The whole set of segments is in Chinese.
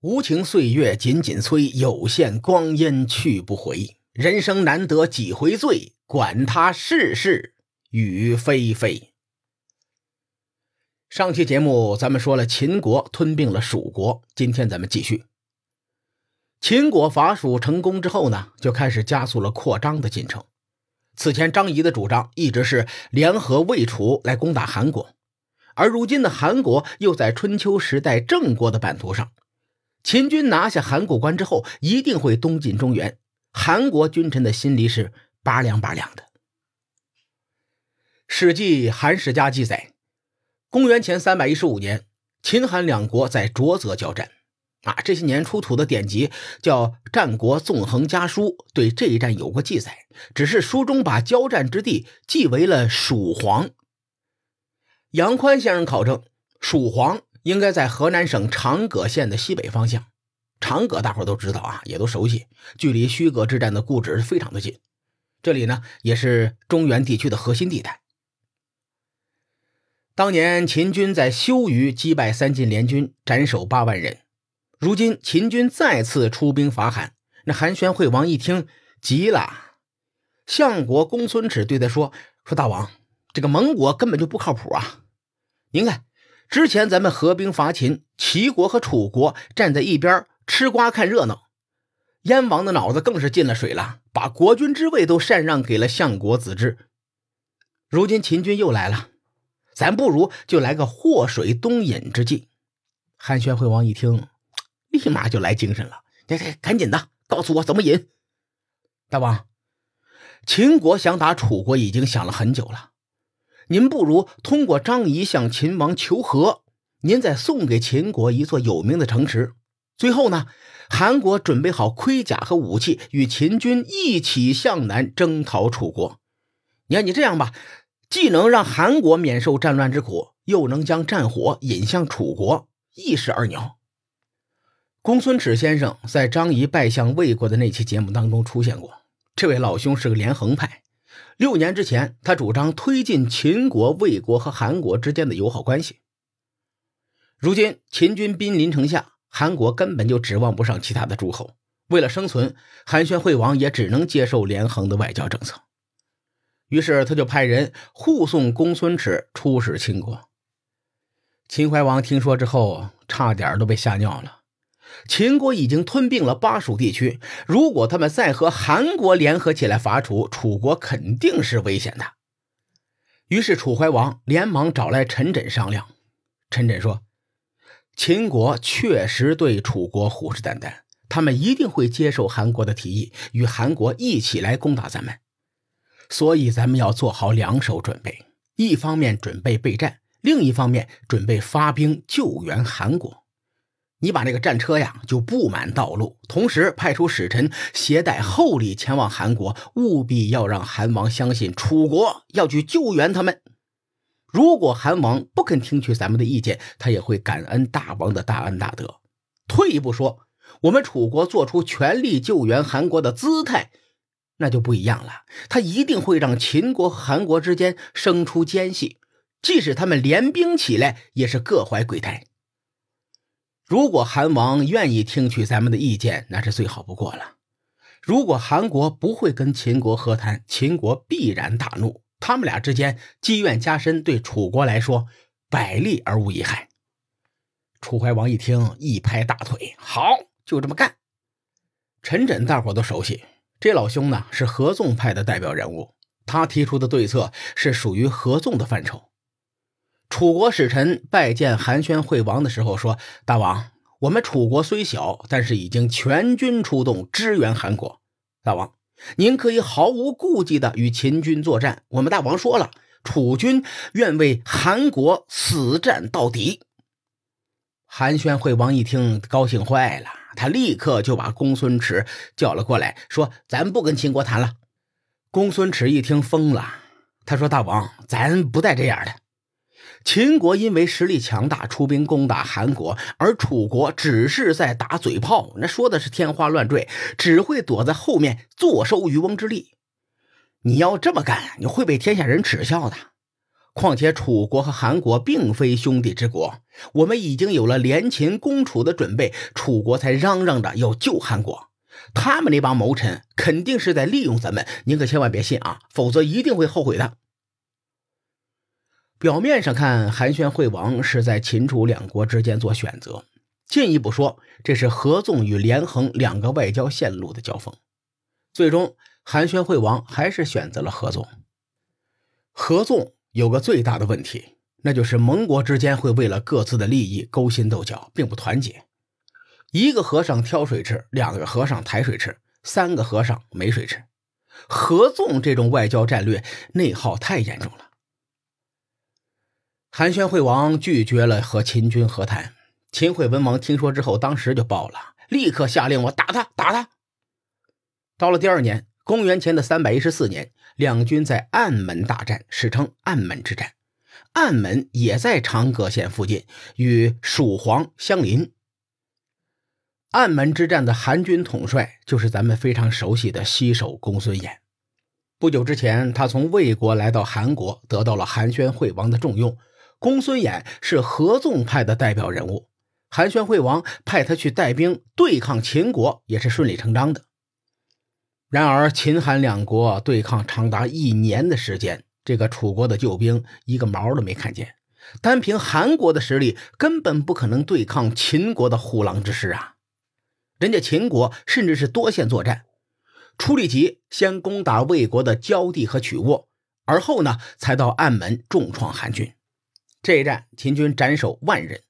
无情岁月紧紧催，有限光阴去不回。人生难得几回醉，管他世事雨霏霏。上期节目咱们说了秦国吞并了蜀国，今天咱们继续。秦国伐蜀成功之后呢，就开始加速了扩张的进程。此前张仪的主张一直是联合魏楚来攻打韩国，而如今的韩国又在春秋时代郑国的版图上。秦军拿下函谷关之后，一定会东进中原。韩国君臣的心里是拔凉拔凉的。《史记·韩世家》记载，公元前三百一十五年，秦韩两国在浊泽交战。啊，这些年出土的典籍叫《战国纵横家书》，对这一战有过记载，只是书中把交战之地记为了蜀黄。杨宽先生考证，蜀黄。应该在河南省长葛县的西北方向。长葛大伙都知道啊，也都熟悉，距离虚葛之战的故址非常的近。这里呢，也是中原地区的核心地带。当年秦军在修余击败三晋联军，斩首八万人。如今秦军再次出兵伐韩，那韩宣惠王一听急了，相国公孙耻对他说：“说大王，这个盟国根本就不靠谱啊！您看。”之前咱们合兵伐秦，齐国和楚国站在一边吃瓜看热闹，燕王的脑子更是进了水了，把国君之位都禅让给了相国子之。如今秦军又来了，咱不如就来个祸水东引之计。韩宣惠王一听，立马就来精神了，来来，赶紧的，告诉我怎么引。大王，秦国想打楚国已经想了很久了。您不如通过张仪向秦王求和，您再送给秦国一座有名的城池。最后呢，韩国准备好盔甲和武器，与秦军一起向南征讨楚国。你看，你这样吧，既能让韩国免受战乱之苦，又能将战火引向楚国，一石二鸟。公孙止先生在张仪拜相魏国的那期节目当中出现过，这位老兄是个连横派。六年之前，他主张推进秦国、魏国和韩国之间的友好关系。如今秦军兵临城下，韩国根本就指望不上其他的诸侯。为了生存，韩宣惠王也只能接受连横的外交政策。于是他就派人护送公孙耻出使秦国。秦怀王听说之后，差点都被吓尿了。秦国已经吞并了巴蜀地区，如果他们再和韩国联合起来伐楚，楚国肯定是危险的。于是楚怀王连忙找来陈轸商量。陈轸说：“秦国确实对楚国虎视眈眈，他们一定会接受韩国的提议，与韩国一起来攻打咱们。所以咱们要做好两手准备：一方面准备备战，另一方面准备发兵救援韩国。”你把那个战车呀，就布满道路，同时派出使臣携带厚礼前往韩国，务必要让韩王相信楚国要去救援他们。如果韩王不肯听取咱们的意见，他也会感恩大王的大恩大德。退一步说，我们楚国做出全力救援韩国的姿态，那就不一样了。他一定会让秦国和韩国之间生出间隙，即使他们联兵起来，也是各怀鬼胎。如果韩王愿意听取咱们的意见，那是最好不过了。如果韩国不会跟秦国和谈，秦国必然大怒，他们俩之间积怨加深，对楚国来说百利而无一害。楚怀王一听，一拍大腿：“好，就这么干。”陈轸大伙都熟悉，这老兄呢是合纵派的代表人物，他提出的对策是属于合纵的范畴。楚国使臣拜见韩宣惠王的时候说：“大王，我们楚国虽小，但是已经全军出动支援韩国。大王，您可以毫无顾忌的与秦军作战。我们大王说了，楚军愿为韩国死战到底。”韩宣惠王一听，高兴坏了，他立刻就把公孙耻叫了过来，说：“咱不跟秦国谈了。”公孙耻一听疯了，他说：“大王，咱不带这样的。”秦国因为实力强大，出兵攻打韩国，而楚国只是在打嘴炮，那说的是天花乱坠，只会躲在后面坐收渔翁之利。你要这么干，你会被天下人耻笑的。况且楚国和韩国并非兄弟之国，我们已经有了联秦攻楚的准备，楚国才嚷嚷着要救韩国。他们那帮谋臣肯定是在利用咱们，您可千万别信啊，否则一定会后悔的。表面上看，韩宣惠王是在秦楚两国之间做选择，进一步说，这是合纵与连横两个外交线路的交锋。最终，韩宣惠王还是选择了合纵。合纵。有个最大的问题，那就是盟国之间会为了各自的利益勾心斗角，并不团结。一个和尚挑水吃，两个和尚抬水吃，三个和尚没水吃。合纵这种外交战略内耗太严重了。韩宣惠王拒绝了和秦军和谈，秦惠文王听说之后，当时就爆了，立刻下令我打他，打他。到了第二年。公元前的三百一十四年，两军在暗门大战，史称暗门之战。暗门也在长葛县附近，与蜀黄相邻。暗门之战的韩军统帅就是咱们非常熟悉的西首公孙衍。不久之前，他从魏国来到韩国，得到了韩宣惠王的重用。公孙衍是合纵派的代表人物，韩宣惠王派他去带兵对抗秦国，也是顺理成章的。然而，秦韩两国对抗长达一年的时间，这个楚国的救兵一个毛都没看见。单凭韩国的实力，根本不可能对抗秦国的虎狼之师啊！人家秦国甚至是多线作战，出力急，先攻打魏国的焦地和曲沃，而后呢，才到暗门重创韩军。这一战，秦军斩首万人。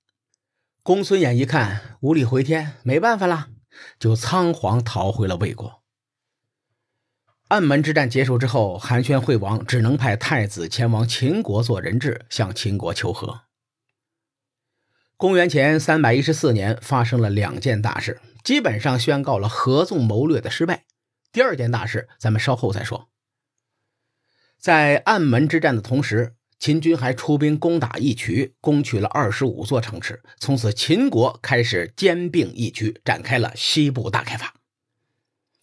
公孙衍一看无力回天，没办法了，就仓皇逃回了魏国。暗门之战结束之后，韩宣惠王只能派太子前往秦国做人质，向秦国求和。公元前三百一十四年，发生了两件大事，基本上宣告了合纵谋略的失败。第二件大事，咱们稍后再说。在暗门之战的同时，秦军还出兵攻打义渠，攻取了二十五座城池，从此秦国开始兼并义渠，展开了西部大开发。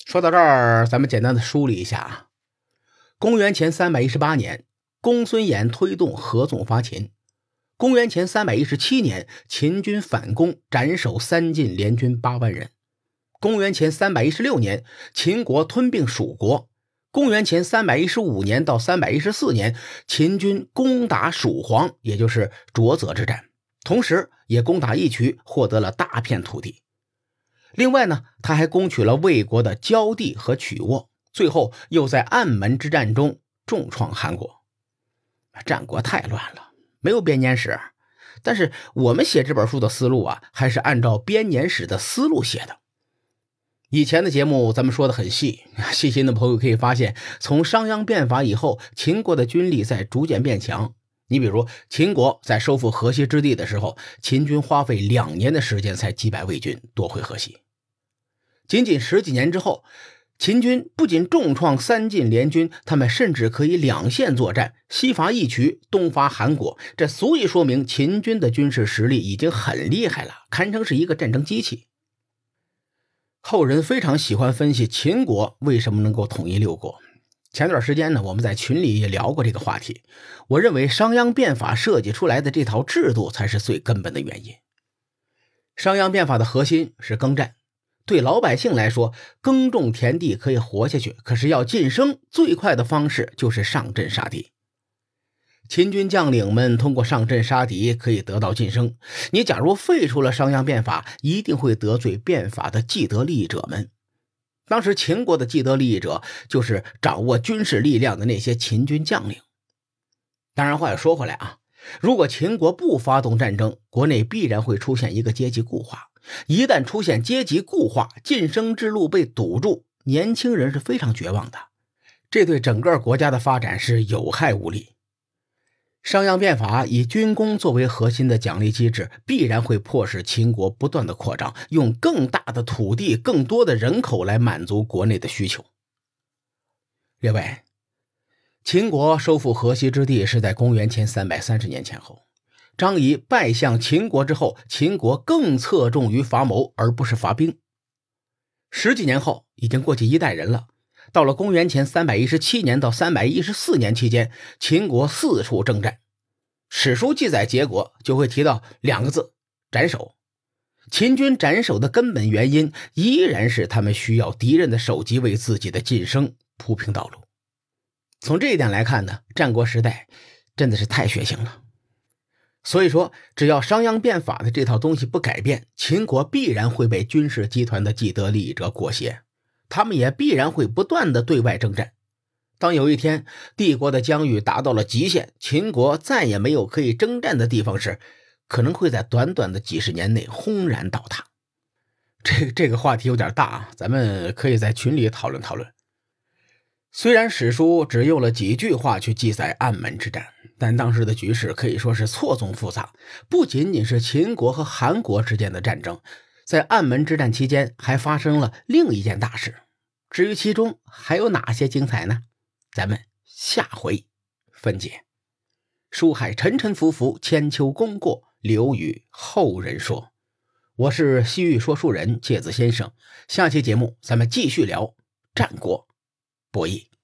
说到这儿，咱们简单的梳理一下啊。公元前三百一十八年，公孙衍推动合纵伐秦。公元前三百一十七年，秦军反攻，斩首三晋联军八万人。公元前三百一十六年，秦国吞并蜀国。公元前三百一十五年到三百一十四年，秦军攻打蜀黄，也就是浊泽之战，同时也攻打义渠，获得了大片土地。另外呢，他还攻取了魏国的焦地和曲沃，最后又在暗门之战中重创韩国。战国太乱了，没有编年史。但是我们写这本书的思路啊，还是按照编年史的思路写的。以前的节目咱们说的很细，细心的朋友可以发现，从商鞅变法以后，秦国的军力在逐渐变强。你比如，秦国在收复河西之地的时候，秦军花费两年的时间才击败魏军，夺回河西。仅仅十几年之后，秦军不仅重创三晋联军，他们甚至可以两线作战，西伐义渠，东伐韩国。这足以说明秦军的军事实力已经很厉害了，堪称是一个战争机器。后人非常喜欢分析秦国为什么能够统一六国。前段时间呢，我们在群里也聊过这个话题。我认为商鞅变法设计出来的这套制度才是最根本的原因。商鞅变法的核心是耕战。对老百姓来说，耕种田地可以活下去，可是要晋升，最快的方式就是上阵杀敌。秦军将领们通过上阵杀敌可以得到晋升。你假如废除了商鞅变法，一定会得罪变法的既得利益者们。当时秦国的既得利益者就是掌握军事力量的那些秦军将领。当然，话又说回来啊，如果秦国不发动战争，国内必然会出现一个阶级固化。一旦出现阶级固化，晋升之路被堵住，年轻人是非常绝望的，这对整个国家的发展是有害无利。商鞅变法以军功作为核心的奖励机制，必然会迫使秦国不断的扩张，用更大的土地、更多的人口来满足国内的需求。列位，秦国收复河西之地是在公元前三百三十年前后。张仪拜向秦国之后，秦国更侧重于伐谋，而不是伐兵。十几年后，已经过去一代人了。到了公元前三百一十七年到三百一十四年期间，秦国四处征战，史书记载结果就会提到两个字：斩首。秦军斩首的根本原因依然是他们需要敌人的首级为自己的晋升铺平道路。从这一点来看呢，战国时代真的是太血腥了。所以说，只要商鞅变法的这套东西不改变，秦国必然会被军事集团的既得利益者裹挟，他们也必然会不断的对外征战。当有一天帝国的疆域达到了极限，秦国再也没有可以征战的地方时，可能会在短短的几十年内轰然倒塌。这这个话题有点大啊，咱们可以在群里讨论讨论。虽然史书只用了几句话去记载暗门之战，但当时的局势可以说是错综复杂。不仅仅是秦国和韩国之间的战争，在暗门之战期间还发生了另一件大事。至于其中还有哪些精彩呢？咱们下回分解。书海沉沉浮浮，千秋功过留与后人说。我是西域说书人介子先生，下期节目咱们继续聊战国。博弈。